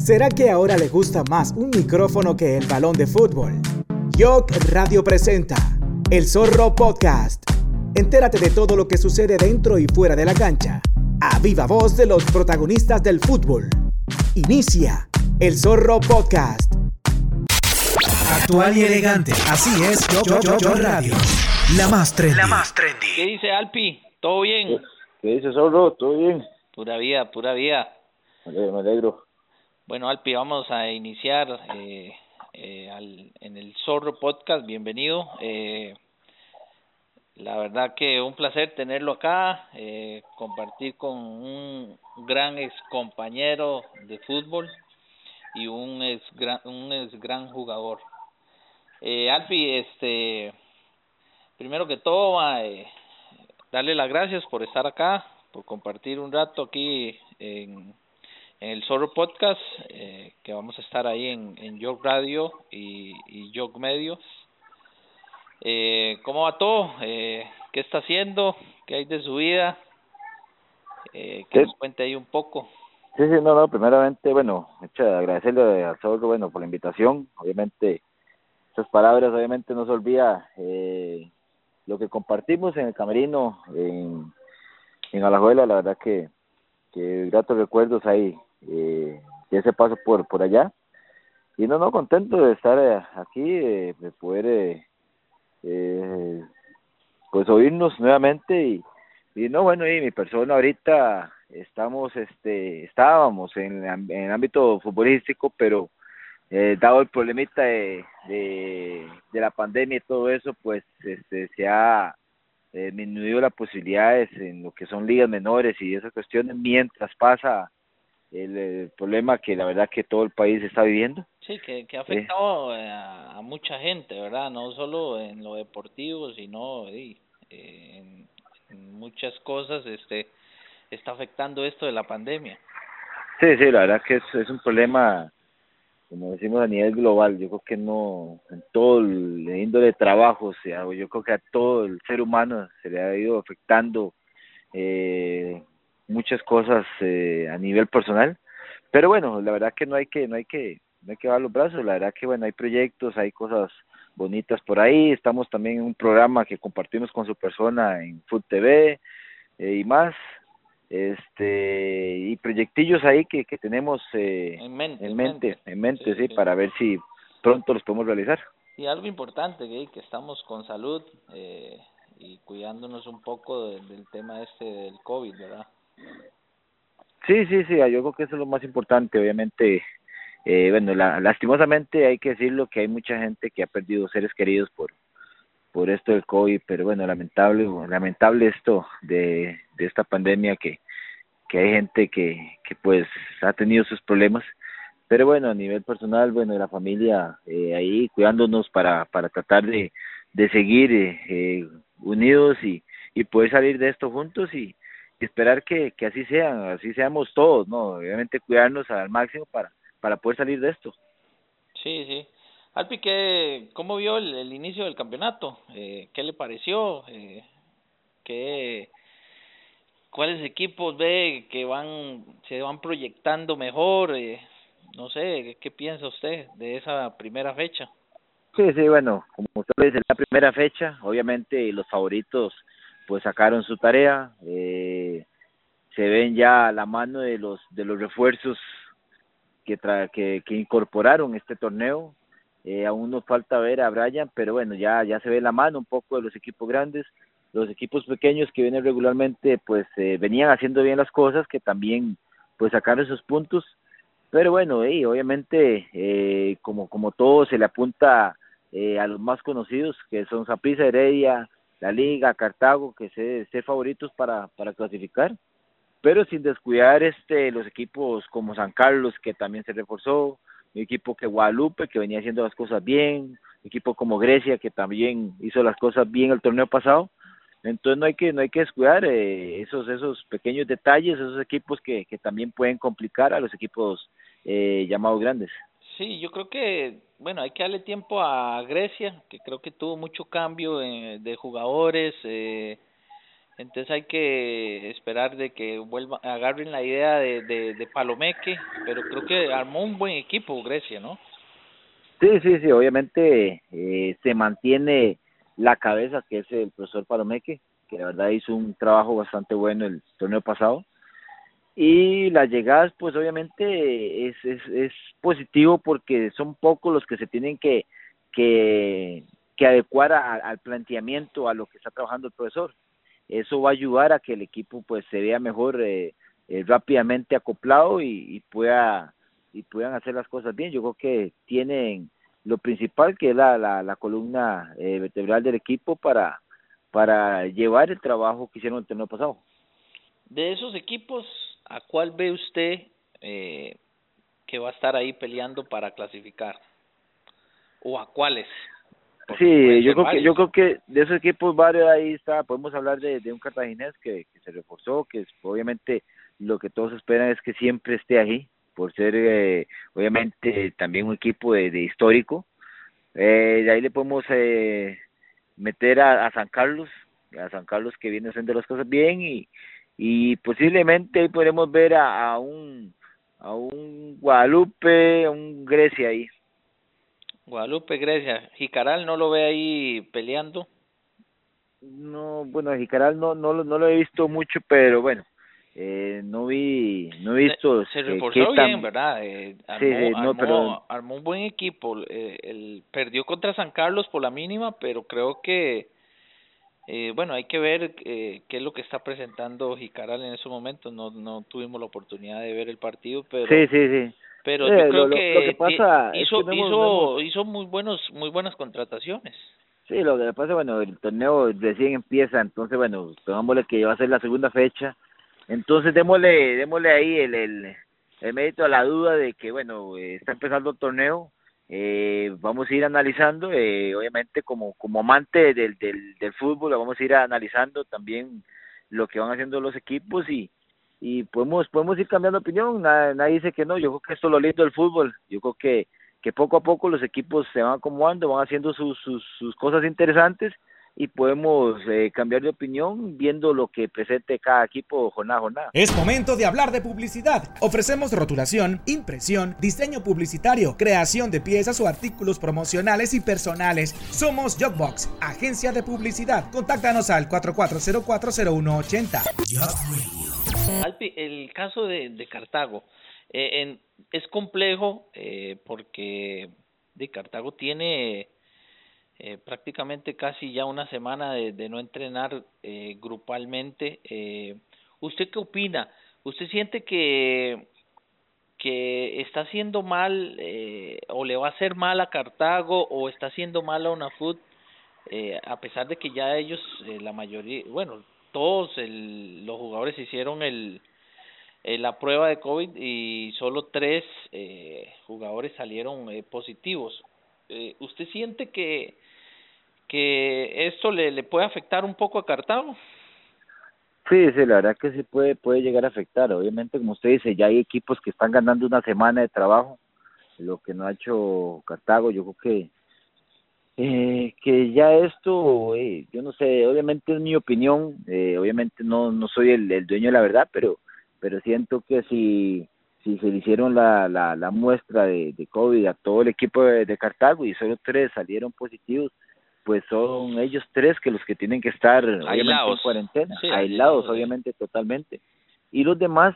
¿Será que ahora le gusta más un micrófono que el balón de fútbol? Yok Radio presenta El Zorro Podcast. Entérate de todo lo que sucede dentro y fuera de la cancha. A viva voz de los protagonistas del fútbol. Inicia El Zorro Podcast. Actual y elegante. Así es, Yo, yo, yo, Radio. La más trendy. La más trendy. ¿Qué dice Alpi? ¿Todo bien? ¿Qué dice Zorro? ¿Todo bien? Pura vida, pura vida. Me alegro. Bueno, Alpi, vamos a iniciar eh, eh, al, en el Zorro Podcast. Bienvenido. Eh, la verdad que un placer tenerlo acá, eh, compartir con un gran ex compañero de fútbol y un ex gran, un ex gran jugador. Eh, Alpi, este, primero que todo, eh, darle las gracias por estar acá, por compartir un rato aquí en, en el Zorro Podcast, eh, que vamos a estar ahí en, en York Radio y, y York Medios. Eh, ¿Cómo va todo? Eh, ¿Qué está haciendo? ¿Qué hay de su vida? Eh, que nos cuente ahí un poco. Sí, sí, no, no, primeramente, bueno, agradecerle a Zorro, bueno, por la invitación. Obviamente, esas palabras, obviamente, no se olvida eh, lo que compartimos en el camerino, en, en Alajuela, la verdad que, que gratos recuerdos ahí, eh, ese paso por, por allá. Y no, no, contento de estar eh, aquí, eh, de poder, eh, eh, pues, oírnos nuevamente y, y no, bueno, y mi persona ahorita estamos, este, estábamos en, en el ámbito futbolístico, pero dado el problemita de, de, de la pandemia y todo eso, pues este, se ha disminuido las posibilidades en lo que son ligas menores y esas cuestiones mientras pasa el, el problema que la verdad que todo el país está viviendo. Sí, que, que ha afectado eh, a, a mucha gente, ¿verdad? No solo en lo deportivo, sino eh, en, en muchas cosas este está afectando esto de la pandemia. Sí, sí, la verdad que es, es un problema, como decimos a nivel global, yo creo que no, en todo el índole de trabajo, o sea, yo creo que a todo el ser humano se le ha ido afectando eh, muchas cosas eh, a nivel personal, pero bueno, la verdad que no hay que, no hay que, no hay que dar los brazos, la verdad que bueno, hay proyectos, hay cosas bonitas por ahí, estamos también en un programa que compartimos con su persona en Food TV eh, y más, este y proyectillos ahí que, que tenemos eh, En mente, en en mente, mente. en mente, Sí, sí, sí. para ver si pronto los podemos realizar. Y algo importante, que, que estamos con salud eh, y cuidándonos un poco de- del tema este del COVID, ¿verdad? Sí, sí, sí, yo creo que eso es lo más importante, obviamente, eh, bueno, la, lastimosamente hay que decirlo que hay mucha gente que ha perdido seres queridos por por esto del COVID, pero bueno, lamentable, lamentable esto de, de esta pandemia que, que hay gente que, que pues ha tenido sus problemas, pero bueno, a nivel personal, bueno, la familia eh, ahí cuidándonos para, para tratar de, de seguir eh, eh, unidos y, y poder salir de esto juntos y, y esperar que, que así sean, así seamos todos, ¿no? Obviamente cuidarnos al máximo para, para poder salir de esto. Sí, sí. Alpi, ¿qué, ¿cómo vio el, el inicio del campeonato? Eh, ¿Qué le pareció? Eh, ¿qué, ¿Cuáles equipos ve que van se van proyectando mejor? Eh, no sé, ¿qué, ¿qué piensa usted de esa primera fecha? Sí, sí, bueno, como usted dice, la primera fecha, obviamente los favoritos pues sacaron su tarea, eh, se ven ya la mano de los de los refuerzos que tra que, incorporaron este torneo, eh, aún nos falta ver a Brian, pero bueno, ya ya se ve la mano un poco de los equipos grandes, los equipos pequeños que vienen regularmente pues eh, venían haciendo bien las cosas, que también pues sacaron sus puntos, pero bueno, y obviamente eh, como como todo se le apunta eh, a los más conocidos que son Saprissa, Heredia, la Liga, Cartago, que se, se favoritos para, para clasificar, pero sin descuidar este los equipos como San Carlos que también se reforzó, un equipo que Guadalupe que venía haciendo las cosas bien, equipo como Grecia que también hizo las cosas bien el torneo pasado, entonces no hay que no hay que descuidar eh, esos esos pequeños detalles, esos equipos que, que también pueden complicar a los equipos eh, llamados grandes. Sí, yo creo que, bueno, hay que darle tiempo a Grecia, que creo que tuvo mucho cambio eh, de jugadores, eh, entonces hay que esperar de que vuelva agarren la idea de, de, Palomeque, pero creo que armó un buen equipo Grecia, ¿no? Sí, sí, sí, obviamente eh, se mantiene la cabeza que es el profesor Palomeque, que la verdad hizo un trabajo bastante bueno el torneo pasado. Y las llegadas, pues obviamente es, es, es positivo porque son pocos los que se tienen que, que, que adecuar al planteamiento, a lo que está trabajando el profesor. Eso va a ayudar a que el equipo pues se vea mejor eh, eh, rápidamente acoplado y, y pueda y puedan hacer las cosas bien. Yo creo que tienen lo principal que es la, la, la columna eh, vertebral del equipo para, para llevar el trabajo que hicieron el torneo pasado. De esos equipos, ¿a cuál ve usted eh, que va a estar ahí peleando para clasificar? ¿O a cuáles? sí, yo creo que yo creo que de esos equipos varios ahí está, podemos hablar de, de un cartaginés que, que se reforzó, que es, obviamente lo que todos esperan es que siempre esté ahí, por ser eh, obviamente también un equipo de, de histórico. Eh, de ahí le podemos eh, meter a, a San Carlos, a San Carlos que viene haciendo las cosas bien y, y posiblemente ahí podremos ver a, a un a un Guadalupe, a un Grecia ahí. Guadalupe, Grecia. Jicaral no lo ve ahí peleando. No, bueno, Jicaral no no no lo he visto mucho, pero bueno, eh, no vi no he visto se, se reforzó bien verdad eh, armó, sí, no, armó, armó un buen equipo eh, el perdió contra San Carlos por la mínima pero creo que eh, bueno hay que ver eh, qué es lo que está presentando Jicaral en ese momento. No no tuvimos la oportunidad de ver el partido pero sí sí sí. pero yo creo lo, que, lo que pasa hizo es que vemos, hizo vemos... hizo muy buenos muy buenas contrataciones. Sí lo que pasa bueno el torneo recién empieza entonces bueno tomámosle que va a ser la segunda fecha. Entonces démosle, démosle ahí el, el, el mérito a la duda de que, bueno, eh, está empezando el torneo, eh, vamos a ir analizando, eh, obviamente como, como amante del, del, fútbol, vamos a ir analizando también lo que van haciendo los equipos y, y podemos, podemos ir cambiando opinión, nadie, nadie dice que no, yo creo que esto es lo lindo del fútbol, yo creo que, que poco a poco los equipos se van acomodando, van haciendo sus, sus, sus cosas interesantes y podemos eh, cambiar de opinión viendo lo que presente cada equipo jornada a jornada. Es momento de hablar de publicidad. Ofrecemos rotulación, impresión, diseño publicitario, creación de piezas o artículos promocionales y personales. Somos Jogbox, agencia de publicidad. Contáctanos al 44040180. Alpi, el caso de, de Cartago eh, en, es complejo eh, porque de Cartago tiene eh, prácticamente casi ya una semana de, no entrenar eh, grupalmente. Eh, ¿Usted qué opina? ¿Usted siente que que está haciendo mal eh, o le va a hacer mal a Cartago o está haciendo mal a UNAFUT eh, a pesar de que ya ellos eh, la mayoría bueno todos el, los jugadores hicieron el la prueba de COVID y solo tres jugadores salieron positivos. ¿Usted siente que que esto le, le puede afectar un poco a Cartago. Sí, sí, la verdad que sí puede, puede llegar a afectar. Obviamente, como usted dice, ya hay equipos que están ganando una semana de trabajo, lo que no ha hecho Cartago. Yo creo que eh, que ya esto, eh, yo no sé, obviamente es mi opinión, eh, obviamente no no soy el, el dueño de la verdad, pero pero siento que si si se le hicieron la, la, la muestra de, COVID a todo el equipo de Cartago y solo tres salieron positivos, pues son ellos tres que los que tienen que estar obviamente en cuarentena, sí, aislados sí. obviamente. totalmente. Y los demás,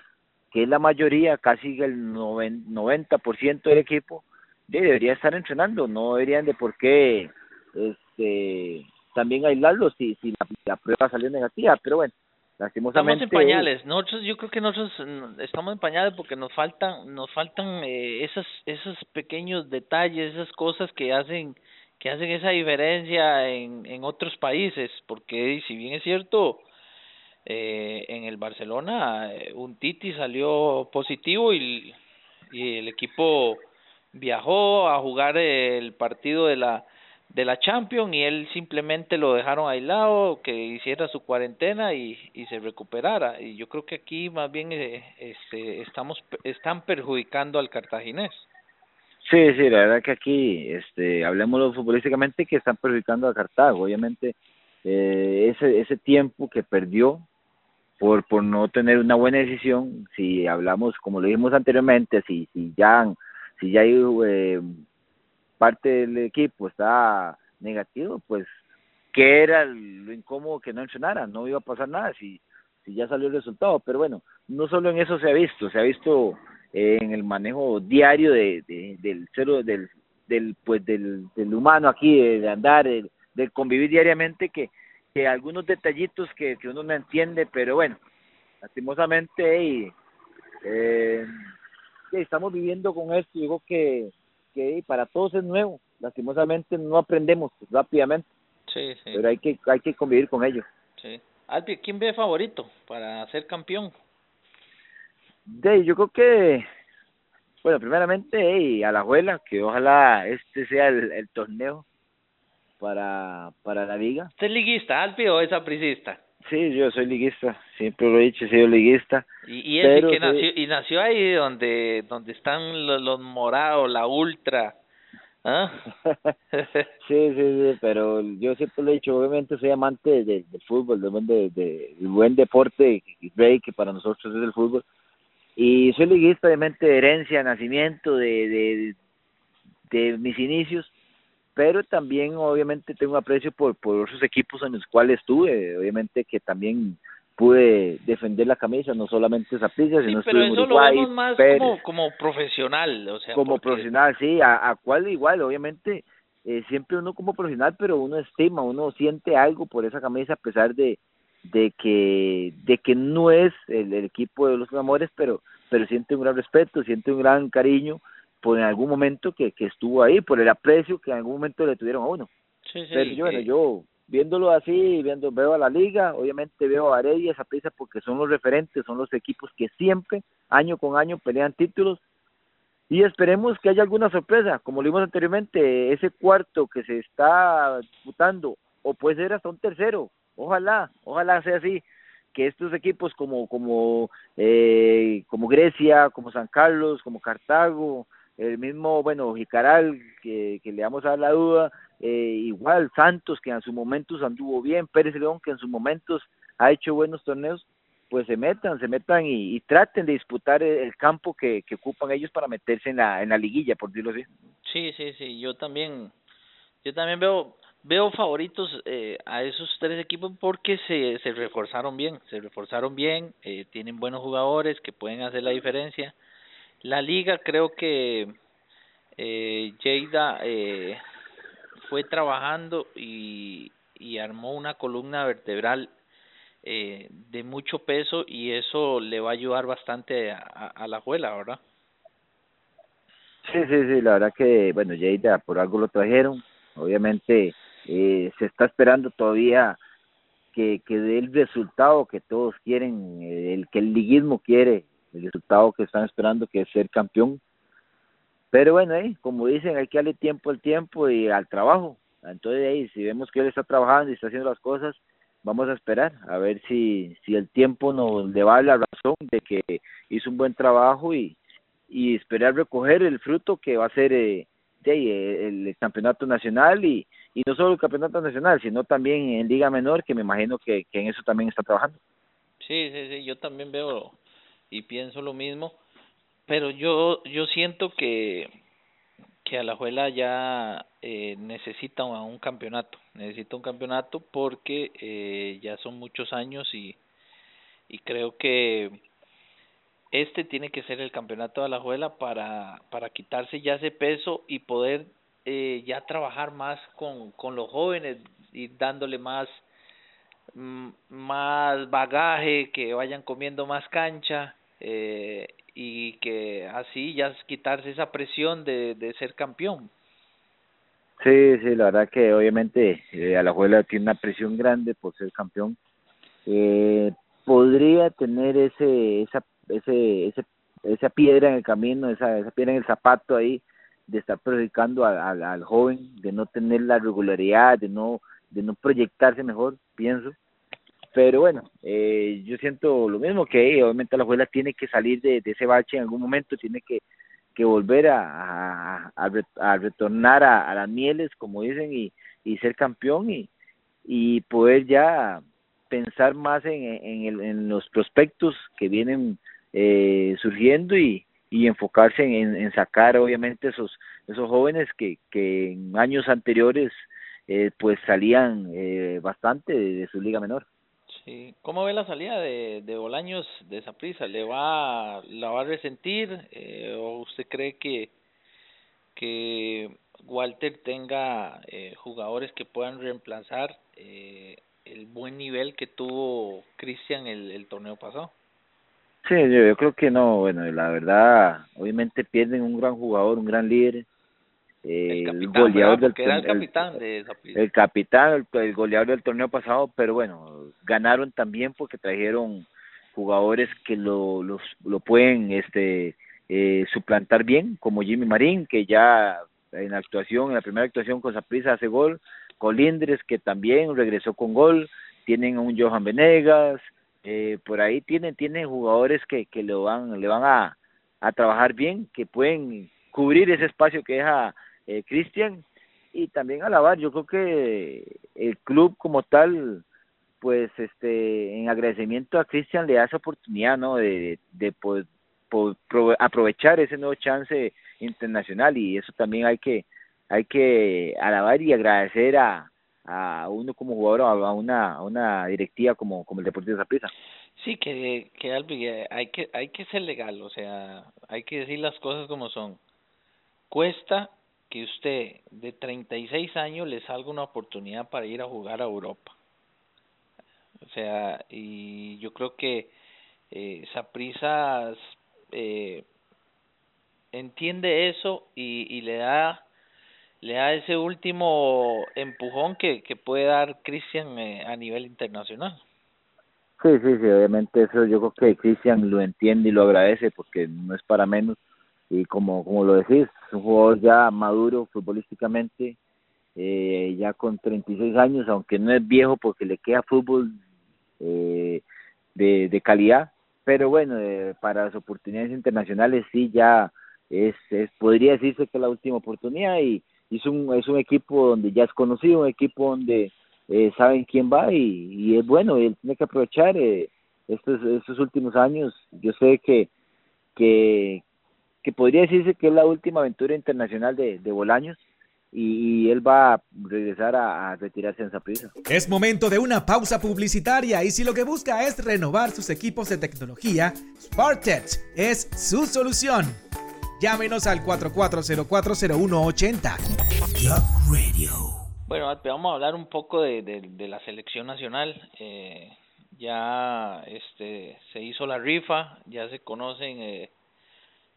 que es la mayoría, casi el 90% del equipo, debería estar entrenando, no deberían de por qué este también aislarlos si, si la, la prueba salió negativa, pero bueno, lastimosamente estamos en pañales. Nosotros yo creo que nosotros mm, estamos en pañales porque nos faltan nos faltan eh, esas esos pequeños detalles esas cosas que hacen que hacen esa diferencia en, en otros países, porque si bien es cierto, eh, en el Barcelona eh, un Titi salió positivo y, y el equipo viajó a jugar el partido de la de la Champions y él simplemente lo dejaron aislado, que hiciera su cuarentena y, y se recuperara. Y yo creo que aquí más bien eh, este, estamos están perjudicando al cartaginés. Sí, sí, la verdad que aquí, este, hablemos futbolísticamente que están perjudicando a Cartago. Obviamente, eh, ese, ese tiempo que perdió por, por no tener una buena decisión, si hablamos, como lo dijimos anteriormente, si, si ya, si ya hay eh, parte del equipo está negativo, pues que era lo incómodo que no entrenara, no iba a pasar nada si, si ya salió el resultado, pero bueno, no solo en eso se ha visto, se ha visto en el manejo diario de, del cero del del pues del, del humano aquí de, andar de, convivir diariamente que, que algunos detallitos que, que uno no entiende pero bueno lastimosamente y, eh, estamos viviendo con esto digo que que para todos es nuevo lastimosamente no aprendemos rápidamente sí, sí. pero hay que hay que convivir con ello sí Alpi, ¿quién ve favorito para ser campeón? De, yo creo que, bueno, primeramente hey, a la abuela, que ojalá este sea el, torneo para, para la liga. ¿Usted es liguista, Alpi, o es apricista? Sí, yo soy liguista, siempre lo he dicho, he sido liguista. Y, y que nació, y nació ahí donde, donde están los, los morados, la ultra, ¿Ah? sí, sí, sí, pero yo siempre lo he dicho, obviamente soy amante del fútbol, del buen, de, de, buen deporte, rey, que para nosotros es el fútbol. Y soy liguista, obviamente, de herencia, nacimiento, de, de, de mis inicios, pero también, obviamente, tengo aprecio por, por esos equipos en los cuales estuve, obviamente que también pude defender la camisa, no solamente Zaprisa, sino sí, pero eso lo vemos más como, como profesional, o sea, como profesional, sí, a, a cual igual, obviamente, eh, siempre uno como profesional, pero uno estima, uno siente algo por esa camisa a pesar de de que de que no es el, equipo de los amores, pero pero siente un gran respeto, siente un gran cariño por en algún momento que, que estuvo ahí, por el aprecio que en algún momento le tuvieron a uno. Sí, sí, pero yo, bueno, yo viéndolo así, viendo, veo a la liga, obviamente veo a y esa prisa porque son los referentes, son los equipos que siempre, año con año, pelean títulos. Y esperemos que haya alguna sorpresa, como lo vimos anteriormente, ese cuarto que se está disputando, o puede ser hasta un tercero, ojalá, ojalá sea así, que estos equipos como, como, eh, como Grecia, como San Carlos, como Cartago, el mismo, bueno, Jicaral, que, que le vamos a dar la duda, eh, igual Santos, que en sus momentos anduvo bien, Pérez León, que en sus momentos ha hecho buenos torneos, pues se metan, se metan y, traten de disputar el, campo que, que, ocupan ellos para meterse en la, en la liguilla, por decirlo así. Sí, sí, sí, yo también, yo también veo, veo favoritos eh, a esos tres equipos porque se, se reforzaron bien, se reforzaron bien, eh, tienen buenos jugadores que pueden hacer la diferencia la liga creo que eh, eh, fue trabajando y, y armó una columna vertebral eh, de mucho peso y eso le va a ayudar bastante a, la juela, ¿verdad? Sí, sí, sí, la verdad que, bueno, Lleida por algo lo trajeron, obviamente eh, se está esperando todavía que, que dé el resultado que todos quieren, el que el liguismo quiere, el resultado que están esperando, que es ser campeón. Pero bueno, eh, como dicen, hay que darle tiempo al tiempo y al trabajo. Entonces, ahí, si vemos que él está trabajando y está haciendo las cosas, vamos a esperar a ver si, si el tiempo nos le va la razón de que hizo un buen trabajo y, y esperar recoger el fruto que va a ser eh, de, el, campeonato nacional y, y no solo el campeonato nacional, sino también en Liga Menor, que me imagino que, que en eso también está trabajando. Sí, sí, sí, yo también veo y pienso lo mismo, pero yo yo siento que que Alajuela ya eh, necesita un, campeonato, necesita un campeonato porque eh, ya son muchos años y y creo que este tiene que ser el campeonato de Alajuela para para quitarse ya ese peso y poder eh, ya trabajar más con con los jóvenes y dándole más mm, más bagaje, que vayan comiendo más cancha eh, y que así ya quitarse esa presión de, de ser campeón. Sí, sí, la verdad que obviamente eh, Alajuela tiene una presión grande por ser campeón. Eh, podría tener ese, esa, ese, ese, esa piedra en el camino, esa, esa piedra en el zapato ahí, de estar perjudicando al, al joven, de no tener la regularidad, de no, de no proyectarse mejor, pienso. Pero bueno, eh, yo siento lo mismo que obviamente la abuela tiene que salir de, de, ese bache en algún momento, tiene que, que volver a, a, a, retornar a, a, las mieles, como dicen, y, y ser campeón. Y, y poder ya pensar más en, en, en los prospectos que vienen eh, surgiendo y, y enfocarse en, en, sacar obviamente esos esos jóvenes que, que en años anteriores eh, pues salían eh, bastante de, su liga menor. Sí. ¿Cómo ve la salida de, de Bolaños de esa prisa? ¿Le va, la va a resentir eh, o usted cree que, que Walter tenga eh, jugadores que puedan reemplazar eh, el buen nivel que tuvo Cristian el, el torneo pasado? Sí, yo, yo creo que no, bueno, la verdad, obviamente pierden un gran jugador, un gran líder, eh, el, goleador del era el capitán de el capitán el, goleador del torneo pasado pero bueno ganaron también porque trajeron jugadores que lo los, lo pueden este eh, suplantar bien como Jimmy Marín que ya en la actuación en la primera actuación con Saprissa hace gol Colindres que también regresó con gol tienen a un Johan Venegas eh, por ahí tienen tienen jugadores que que le van le van a a trabajar bien que pueden cubrir ese espacio que deja eh, Cristian y también alabar yo creo que el club como tal pues este en agradecimiento a Cristian le da esa oportunidad no de, de poder, aprovechar ese nuevo chance internacional y eso también hay que hay que alabar y agradecer a, a uno como jugador a una a una directiva como como el Deportivo Zaprisa. Sí, que que hay que hay que ser legal, o sea, hay que decir las cosas como son. Cuesta que usted de 36 años le salga una oportunidad para ir a jugar a Europa. O sea, y yo creo que eh, Saprisa eh, entiende eso y, y le da le da ese último empujón que, que puede dar Cristian eh, a nivel internacional. Sí, sí, sí, obviamente eso yo creo que Cristian lo entiende y lo agradece porque no es para menos y como, como lo decís, es un jugador ya maduro futbolísticamente, eh, ya con 36 años, aunque no es viejo porque le queda fútbol eh, de, de calidad, pero bueno, eh, para las oportunidades internacionales sí ya es, es podría decirse que es la última oportunidad y, es un es un equipo donde ya es conocido, un equipo donde eh, saben quién va y, y es bueno, él tiene que aprovechar eh, estos estos últimos años. Yo sé que que que podría decirse que es la última aventura internacional de, de Bolaños y, él va a regresar a, retirarse en Zaprisa. Es momento de una pausa publicitaria y si lo que busca es renovar sus equipos de tecnología, SparkTech es su solución. Llámenos al 44040180. Bueno, vamos a hablar un poco de, de, la selección nacional. Eh, ya este se hizo la rifa, ya se conocen eh,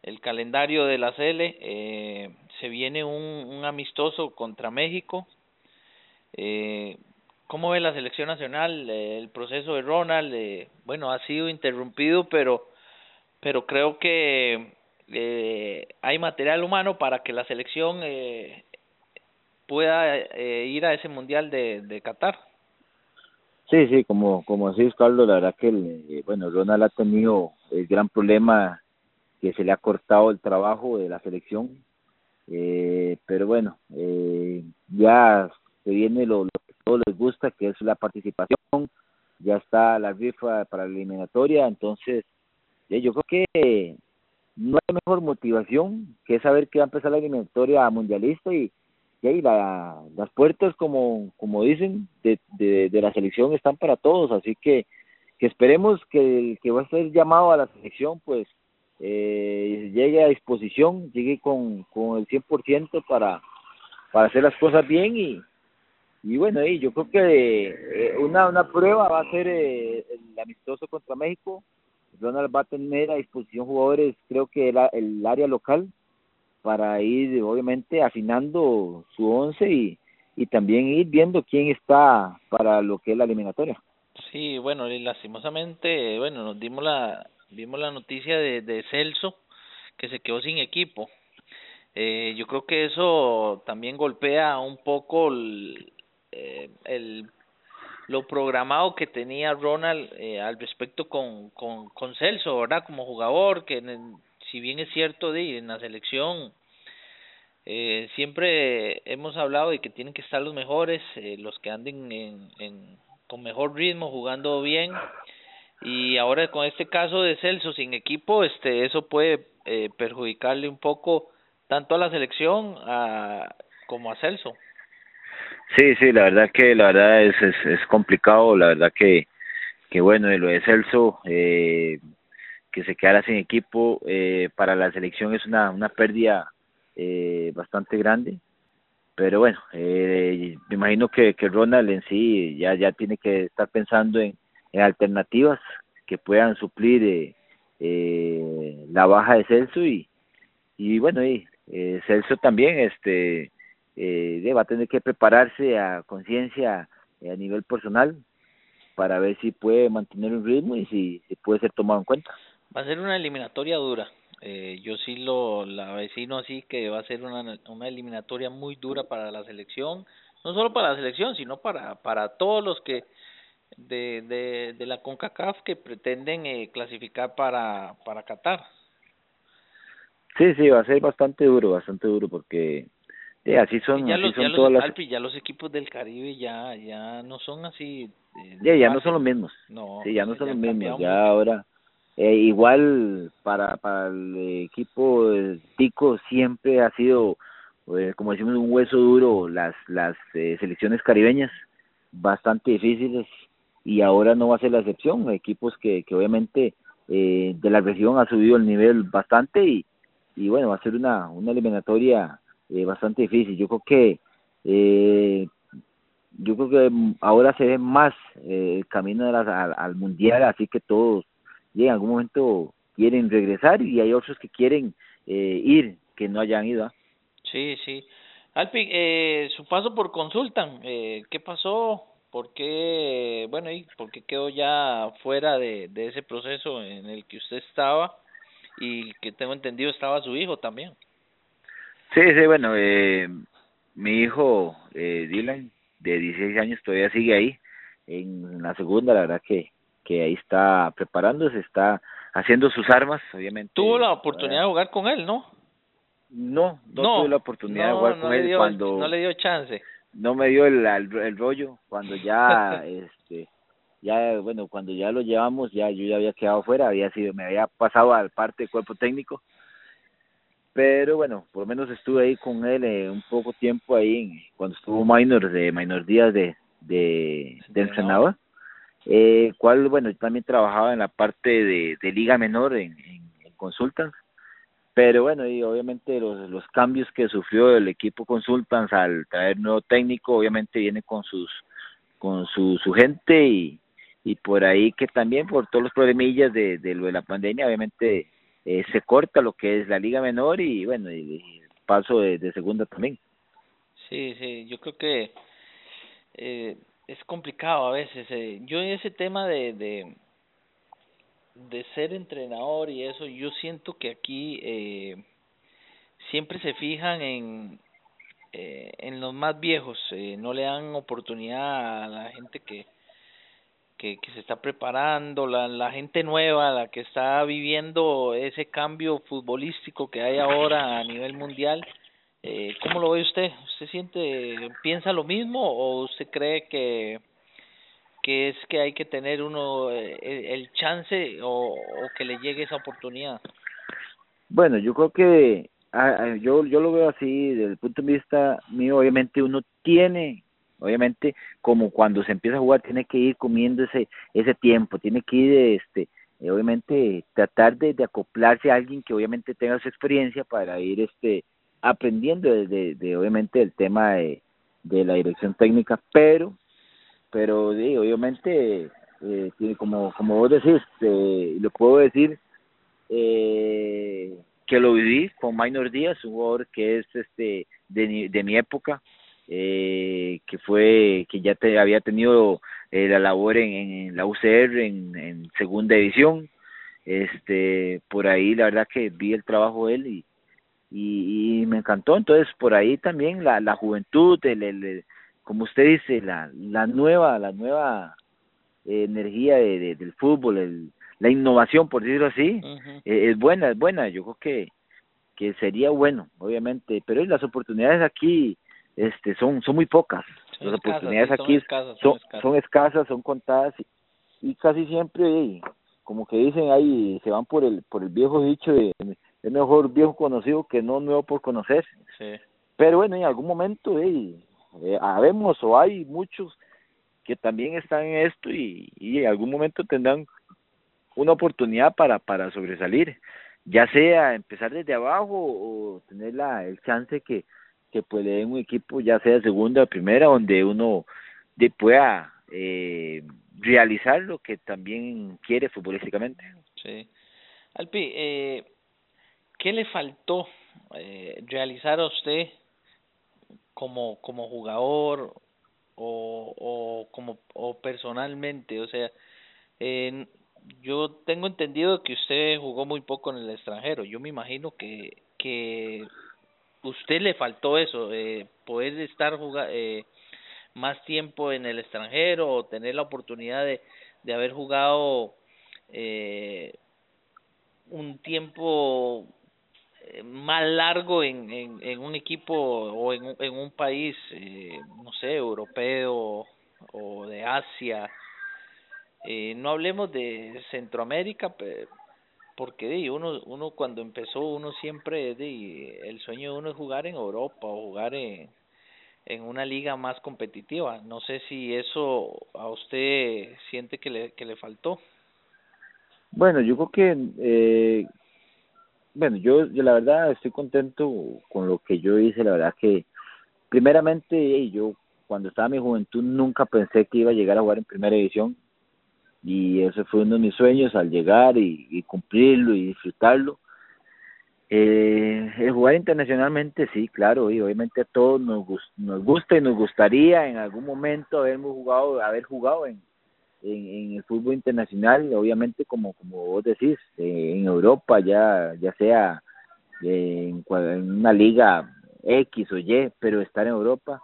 el calendario de la CL, eh, se viene un, un, amistoso contra México. Eh, ¿Cómo ve la selección nacional? Eh, el proceso de Ronald, eh, bueno, ha sido interrumpido, pero, pero creo que eh, hay material humano para que la selección eh, pueda eh, ir a ese mundial de, de Qatar. Sí, sí, como como decís Carlos, la verdad que el, eh, bueno Ronald ha tenido el gran problema que se le ha cortado el trabajo de la selección, eh, pero bueno, eh, ya se viene lo, lo, que todos les gusta, que es la participación, ya está la rifa para la eliminatoria, entonces yo creo que no hay mejor motivación que saber que va a empezar la eliminatoria mundialista y, y ahí la, las puertas, como, como dicen, de, de, la selección están para todos, así que, que esperemos que el que va a ser llamado a la selección, pues eh, llegue a disposición, llegue con, con el 100% para, para hacer las cosas bien y, y bueno, y yo creo que eh, una, una prueba va a ser eh, el amistoso contra México. Ronald va a tener a disposición jugadores, creo que el, el área local, para ir obviamente afinando su once y, y también ir viendo quién está para lo que es la eliminatoria. Sí, bueno, lastimosamente, bueno, nos dimos la, vimos la noticia de, de Celso que se quedó sin equipo. Eh, yo creo que eso también golpea un poco el, eh, el lo programado que tenía Ronald eh, al respecto con, con, con Celso, ¿verdad? Como jugador, que en, si bien es cierto, de, en la selección eh, siempre hemos hablado de que tienen que estar los mejores, eh, los que anden en, en, con mejor ritmo, jugando bien. Y ahora con este caso de Celso sin equipo, este, eso puede eh, perjudicarle un poco tanto a la selección a, como a Celso. Sí, sí, la verdad que la verdad es, es, es complicado, la verdad que, que bueno, de lo de Celso, eh, que se quedara sin equipo, eh, para la selección es una, una pérdida eh, bastante grande. Pero bueno, eh, me imagino que, que Ronald en sí ya, ya tiene que estar pensando en, en alternativas que puedan suplir eh, eh, la baja de Celso y, y bueno, y, eh, Celso también este eh, va a tener que prepararse a conciencia a nivel personal para ver si puede mantener un ritmo y si, si puede ser tomado en cuenta. Va a ser una eliminatoria dura, eh, yo sí lo la vecino así que va a ser una, una eliminatoria muy dura para la selección, no solo para la selección, sino para para todos los que de de, de la CONCACAF que pretenden eh, clasificar para para Qatar. Sí, sí, va a ser bastante duro, bastante duro porque eh, así son, ya así los, son ya todas los, las ya los equipos del Caribe ya ya no son así eh, ya, ya no son los mismos. No, Sí, ya no son ya los mismos, ya mucho. ahora eh, igual para para el equipo Tico siempre ha sido eh, como decimos un hueso duro las las eh, selecciones caribeñas bastante difíciles y ahora no va a ser la excepción equipos que que obviamente eh, de la región ha subido el nivel bastante y y bueno va a ser una una eliminatoria eh, bastante difícil yo creo que eh, yo creo que mm, ahora se ve más eh, el camino de las, al, al mundial así que todos y en algún momento quieren regresar y hay otros que quieren eh, ir que no hayan ido ¿ah? Sí, sí. Alpi, eh, su paso por Consultan, eh, ¿qué pasó? ¿Por qué, bueno, y por qué quedó ya fuera de ese proceso en el que usted estaba y que tengo entendido estaba su hijo también? Sí, sí, bueno, eh, mi hijo eh, Dylan, de 16 años, todavía sigue ahí en la segunda, la verdad que, que ahí está preparándose, está haciendo sus armas, obviamente. Tuvo la oportunidad de jugar con él, ¿no? No, no, tuve la oportunidad no, de jugar no con él dio, cuando no le dio chance. no me dio el, el, el rollo, cuando ya, este, ya, bueno, cuando ya lo llevamos, ya yo ya había quedado fuera, había sido, me había pasado al parte del cuerpo técnico, pero bueno, por lo menos estuve ahí con él eh, un poco tiempo ahí, cuando estuvo Minor, de Minor Díaz de, de, de entrenador, eh, cual, bueno, yo también trabajaba en la parte de, de Liga Menor en, en, en Consultants, pero bueno, y obviamente los, los cambios que sufrió el equipo Consultants al traer nuevo técnico, obviamente viene con sus con su, su gente y, y por ahí que también por todos los problemillas de, de lo de la pandemia, obviamente eh, se corta lo que es la liga menor y bueno, y, y paso de, segunda también. Sí, sí, yo creo que eh, es complicado a veces. Eh. Yo en ese tema de, de de ser entrenador y eso, yo siento que aquí eh, siempre se fijan en eh, en los más viejos, eh, no le dan oportunidad a la gente que que, que se está preparando, la, la gente nueva, la que está viviendo ese cambio futbolístico que hay ahora a nivel mundial. Eh, ¿Cómo lo ve usted? ¿Usted siente, piensa lo mismo o usted cree que, que es que hay que tener uno eh, el, chance o, o que le llegue esa oportunidad? Bueno, yo creo que ah, yo yo lo veo así desde el punto de vista mío obviamente uno tiene obviamente como cuando se empieza a jugar tiene que ir comiendo ese ese tiempo tiene que ir este eh, obviamente tratar de, acoplarse a alguien que obviamente tenga su experiencia para ir este aprendiendo de, de, obviamente el tema de, de la dirección técnica pero pero obviamente eh, tiene como como vos decís eh, lo puedo decir eh, que lo viví con Minor Díaz, un jugador que es este de, de mi época, eh, que fue que ya te, había tenido eh, la labor en, en la UCR en, en segunda división, este por ahí la verdad que vi el trabajo de él y, y, y me encantó, entonces por ahí también la, la juventud, el, el, como usted dice, la, la nueva, la nueva eh, energía de, de, del fútbol, el, la innovación, por decirlo así, Uh -huh. eh, es buena, es buena. Yo creo que que sería bueno, obviamente, pero las oportunidades aquí este son son muy pocas. las oportunidades aquí son, son, escasas, son contadas y, casi siempre como que dicen ahí se van por el por el viejo dicho de es mejor viejo conocido que no nuevo por conocer. Pero bueno, en algún momento eh, habemos o hay muchos que también están en esto y, y en algún momento tendrán una oportunidad para para sobresalir ya sea empezar desde abajo o tener la, el chance que, que pues le den un equipo ya sea segunda o primera donde uno de, pueda eh, realizar lo que también quiere futbolísticamente. Sí. Alpi, eh, ¿qué le faltó eh, realizar a usted como, como jugador o, o como o personalmente? O sea, eh, yo tengo entendido que usted jugó muy poco en el extranjero. Yo me imagino que que usted le faltó eso, eh, poder estar eh, más tiempo en el extranjero o tener la oportunidad de, de haber jugado eh, un tiempo eh, más largo en, en, un equipo o en, en un país, eh, no sé, europeo o de Asia. Eh, no hablemos de Centroamérica, porque uno, uno cuando empezó, uno siempre, el sueño de uno es jugar en Europa o jugar en, en una liga más competitiva. No sé si eso a usted siente que le, que le faltó. Bueno, yo creo que, eh, bueno, yo, yo la verdad estoy contento con lo que yo hice, la verdad que, primeramente, yo cuando estaba en mi juventud nunca pensé que iba a llegar a jugar en primera división, y ese fue uno de mis sueños al llegar y, cumplirlo y disfrutarlo. Eh, el jugar internacionalmente, sí, claro, y obviamente a todos nos, nos gusta y nos gustaría en algún momento jugado, haber jugado en, en, el fútbol internacional, obviamente como como vos decís, eh, en Europa, ya ya sea en, en una liga X o Y, pero estar en Europa.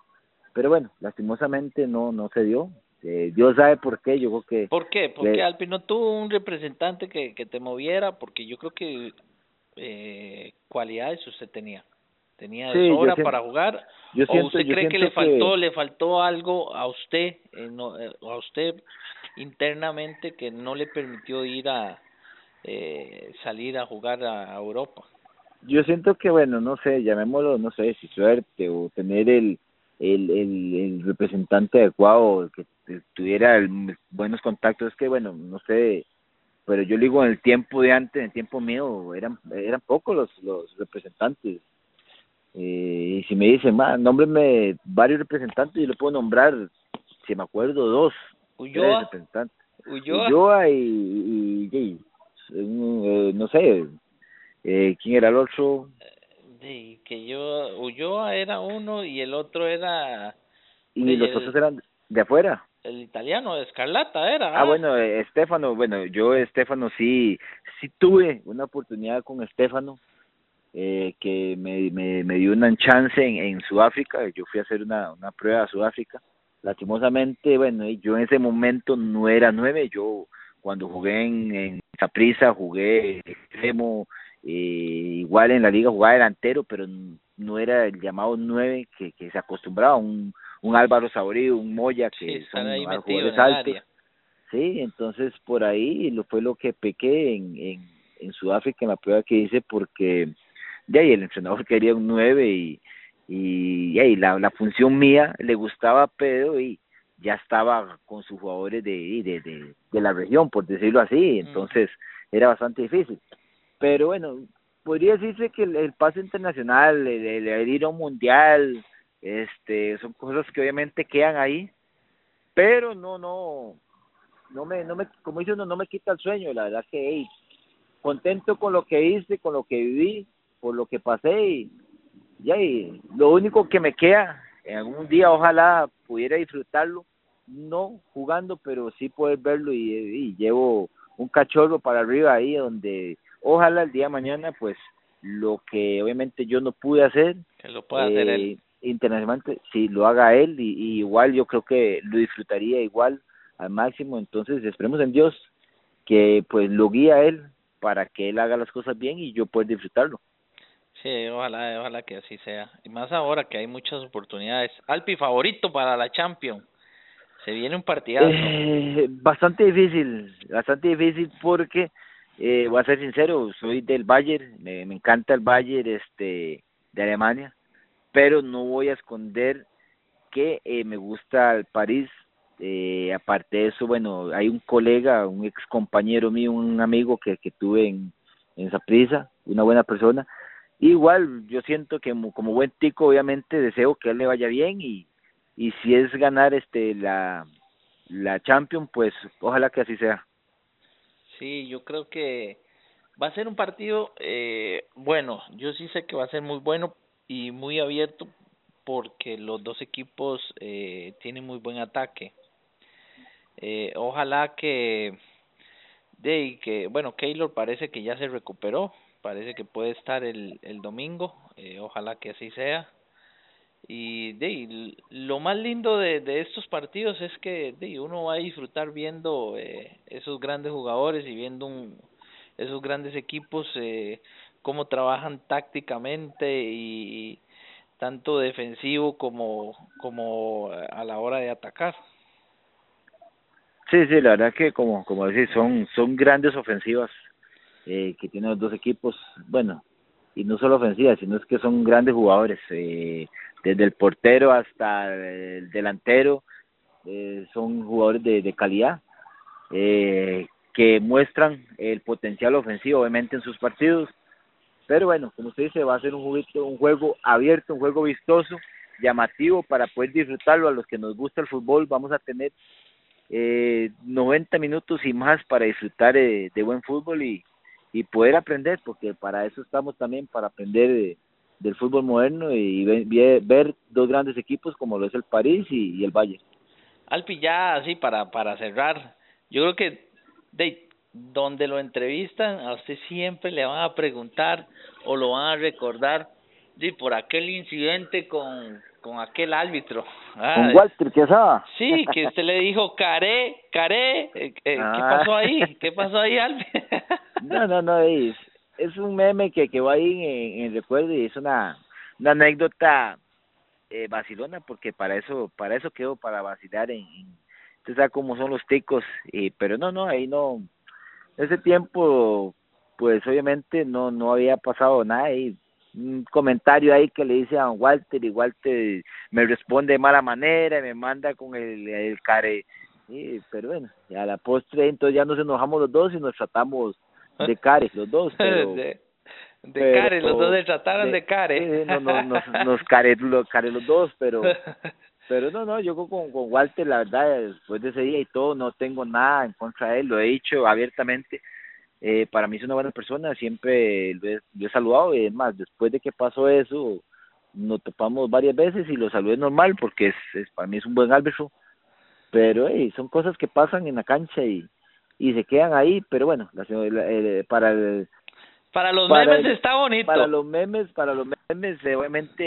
Pero bueno, lastimosamente no no se dio, este, Dios sabe por qué, yo creo que... ¿Por qué? Porque Alpi no tuvo un representante que, que te moviera, porque yo creo que eh, cualidades usted tenía. Tenía de sobra para jugar. ¿O usted cree que le faltó, le faltó algo a usted, eh, no, eh, a usted internamente que no le permitió ir a eh, salir a jugar a Europa? Yo siento que, bueno, no sé, llamémoslo, no sé, si suerte o tener el, el, el, el representante adecuado, que tuviera buenos contactos, es que bueno, no sé, pero yo digo en el tiempo de antes, en el tiempo mío, eran eran pocos los, los representantes. Eh, y si me dicen, ma, nómbreme varios representantes, yo le puedo nombrar, si me acuerdo, dos. Ulloa. representantes. Ulloa. y, y, eh, no sé, eh, ¿quién era el otro? Sí, que yo, Ulloa era uno y el otro era... Y los otros eran de afuera el italiano Escarlata era. Ah, bueno, eh, Estefano, bueno, yo Estefano sí, sí tuve una oportunidad con Estefano, eh, que me, me, me dio una chance en, en Sudáfrica, yo fui a hacer una, una prueba a Sudáfrica, lastimosamente, bueno, yo en ese momento no era nueve, yo cuando jugué en, en Saprissa jugué extremo, eh, igual en la liga jugaba delantero, pero no era el llamado nueve que, que se acostumbraba, un un Álvaro Saborío, un Moya, que son jugadores altos. Sí, entonces por ahí lo fue lo que pequé en, en, en Sudáfrica en la prueba que hice porque de ahí el entrenador quería un 9 y, y, y la, la función mía le gustaba a Pedro y ya estaba con sus jugadores de, de, de, de la región, por decirlo así, mm. entonces era bastante difícil. Pero bueno, podría decirse que el, el pase internacional, el, el, ir a un mundial, este son cosas que obviamente quedan ahí pero no no no me no me como dice uno no me quita el sueño la verdad que contento con lo que hice con lo que viví por lo que pasé y y lo único que me queda en algún día ojalá pudiera disfrutarlo no jugando pero sí poder verlo y llevo un cachorro para arriba ahí donde ojalá el día de mañana pues lo que obviamente yo no pude hacer que lo pueda hacer él eh, internacionalmente, si lo haga él, y, igual yo creo que lo disfrutaría igual al máximo, entonces esperemos en Dios que pues lo guía a él para que él haga las cosas bien y yo pueda disfrutarlo. Sí, ojalá, ojalá que así sea. Y más ahora que hay muchas oportunidades. Alpi, favorito para la Champions. Se viene un partidazo. Eh, bastante difícil, bastante difícil porque, eh, voy a ser sincero, soy del Bayern, me, encanta el Bayern este, de Alemania, pero no voy a esconder que eh, me gusta el París. Eh, aparte de eso, bueno, hay un colega, un ex compañero mío, un amigo que, que tuve en, en prisa, una buena persona. Igual, yo siento que como, como buen tico, obviamente deseo que él le vaya bien y, y si es ganar este la la Champions, pues ojalá que así sea. Sí, yo creo que va a ser un partido eh, bueno, yo sí sé que va a ser muy bueno y muy abierto porque los dos equipos eh, tienen muy buen ataque. Eh, ojalá que de que bueno, Keylor parece que ya se recuperó, parece que puede estar el el domingo, eh, ojalá que así sea y de lo más lindo de, de estos partidos es que de, uno va a disfrutar viendo eh, esos grandes jugadores y viendo un, esos grandes equipos eh, cómo trabajan tácticamente y tanto defensivo como como a la hora de atacar. Sí sí la verdad que como como decís son son grandes ofensivas eh, que tienen los dos equipos. Bueno y no solo ofensivas sino es que son grandes jugadores eh, desde el portero hasta el delantero, eh, son jugadores de, de calidad eh, que muestran el potencial ofensivo obviamente en sus partidos, pero bueno, como usted dice, va a ser un, juguito, un juego abierto, un juego vistoso, llamativo para poder disfrutarlo. A los que nos gusta el fútbol, vamos a tener eh, 90 minutos y más para disfrutar eh, de buen fútbol y, y poder aprender, porque para eso estamos también, para aprender eh, del fútbol moderno y ver, dos grandes equipos como lo es el París y, el Valle. Alpi, ya así para, para cerrar, yo creo que de donde lo entrevistan, a usted siempre le van a preguntar o lo van a recordar de por aquel incidente con, con aquel árbitro. Ah, con Walter Quesada. Sí, que usted le dijo, Caré, Caré, eh, eh, ¿qué Ah. pasó ahí? ¿Qué pasó ahí, Alpi? No, no, no, es, es un meme que, que va ahí en, en el recuerdo y es una, una anécdota eh, vacilona porque para eso para eso quedó para vacilar en, en usted sabe cómo son los ticos y pero no no ahí no ese tiempo pues obviamente no no había pasado nada y un comentario ahí que le dice a don Walter y Walter me responde de mala manera y me manda con el, el care sí, pero bueno y a la postre entonces ya nos enojamos los dos y nos tratamos de cares los dos pero de, de pero- care, los dos se trataron de, care. sí, no, no, nos, nos care, lo- care los dos, pero pero no, no, yo con, con Walter, la verdad, después de ese día y todo, no tengo nada en contra de él, lo he dicho abiertamente. Eh, para mí es una buena persona, siempre lo he, lo he saludado y además, después de que pasó eso, nos topamos varias veces y lo saludé normal porque es, es para mí es un buen árbitro. Pero hey, son cosas que pasan en la cancha y, y se quedan ahí, pero bueno, la, la- eh, para el, Para los para memes el- está bonito. para los memes, para los memes, obviamente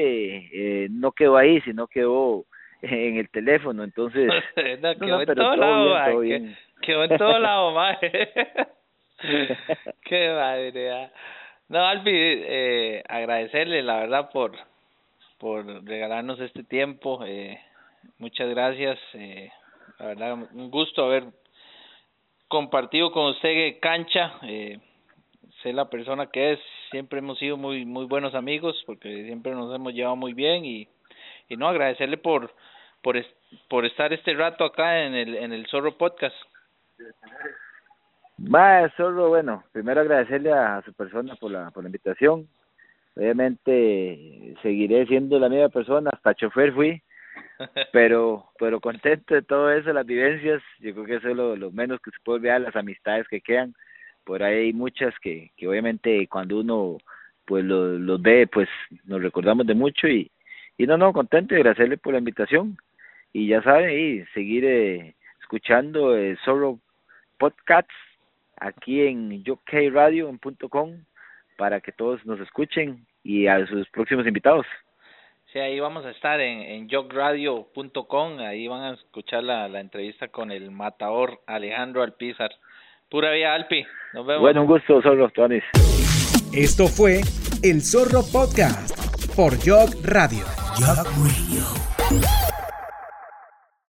eh, no quedó ahí, sino quedó en el teléfono, entonces. no, quedó no, en todo todo lado, bien, todo. Quedó en todo lado. Qué madre. ah. No, Alpi, eh, agradecerle, la verdad, por por regalarnos este tiempo. Eh, muchas gracias. Eh, la verdad, un gusto haber compartido con usted cancha. Eh, sé la persona que es. Siempre hemos sido muy muy buenos amigos porque siempre nos hemos llevado muy bien y y no agradecerle por por por estar este rato acá en el en el Zorro Podcast. Solo, bueno, primero agradecerle a, a su persona por la, por la invitación. Obviamente seguiré siendo la misma persona, hasta chofer fui, pero pero contento de todo eso, las vivencias, yo creo que eso es lo, lo menos que se puede olvidar, las amistades que quedan, por ahí hay muchas que, que obviamente cuando uno pues lo- los ve, pues nos recordamos de mucho y, y no, no, contento y agradecerle por la invitación. Y ya saben, y seguir eh, escuchando eh, Zorro Podcasts aquí en yokradio en punto com para que todos nos escuchen y a sus próximos invitados. Sí, ahí vamos a estar en, en jogradio.com, ahí van a escuchar la, la entrevista con el matador Alejandro Alpizar. Pura vida, Alpi. Nos vemos. Bueno, un gusto, Zorro, Tuanis. Esto fue El Zorro Podcast por Jog Radio. Jog Radio.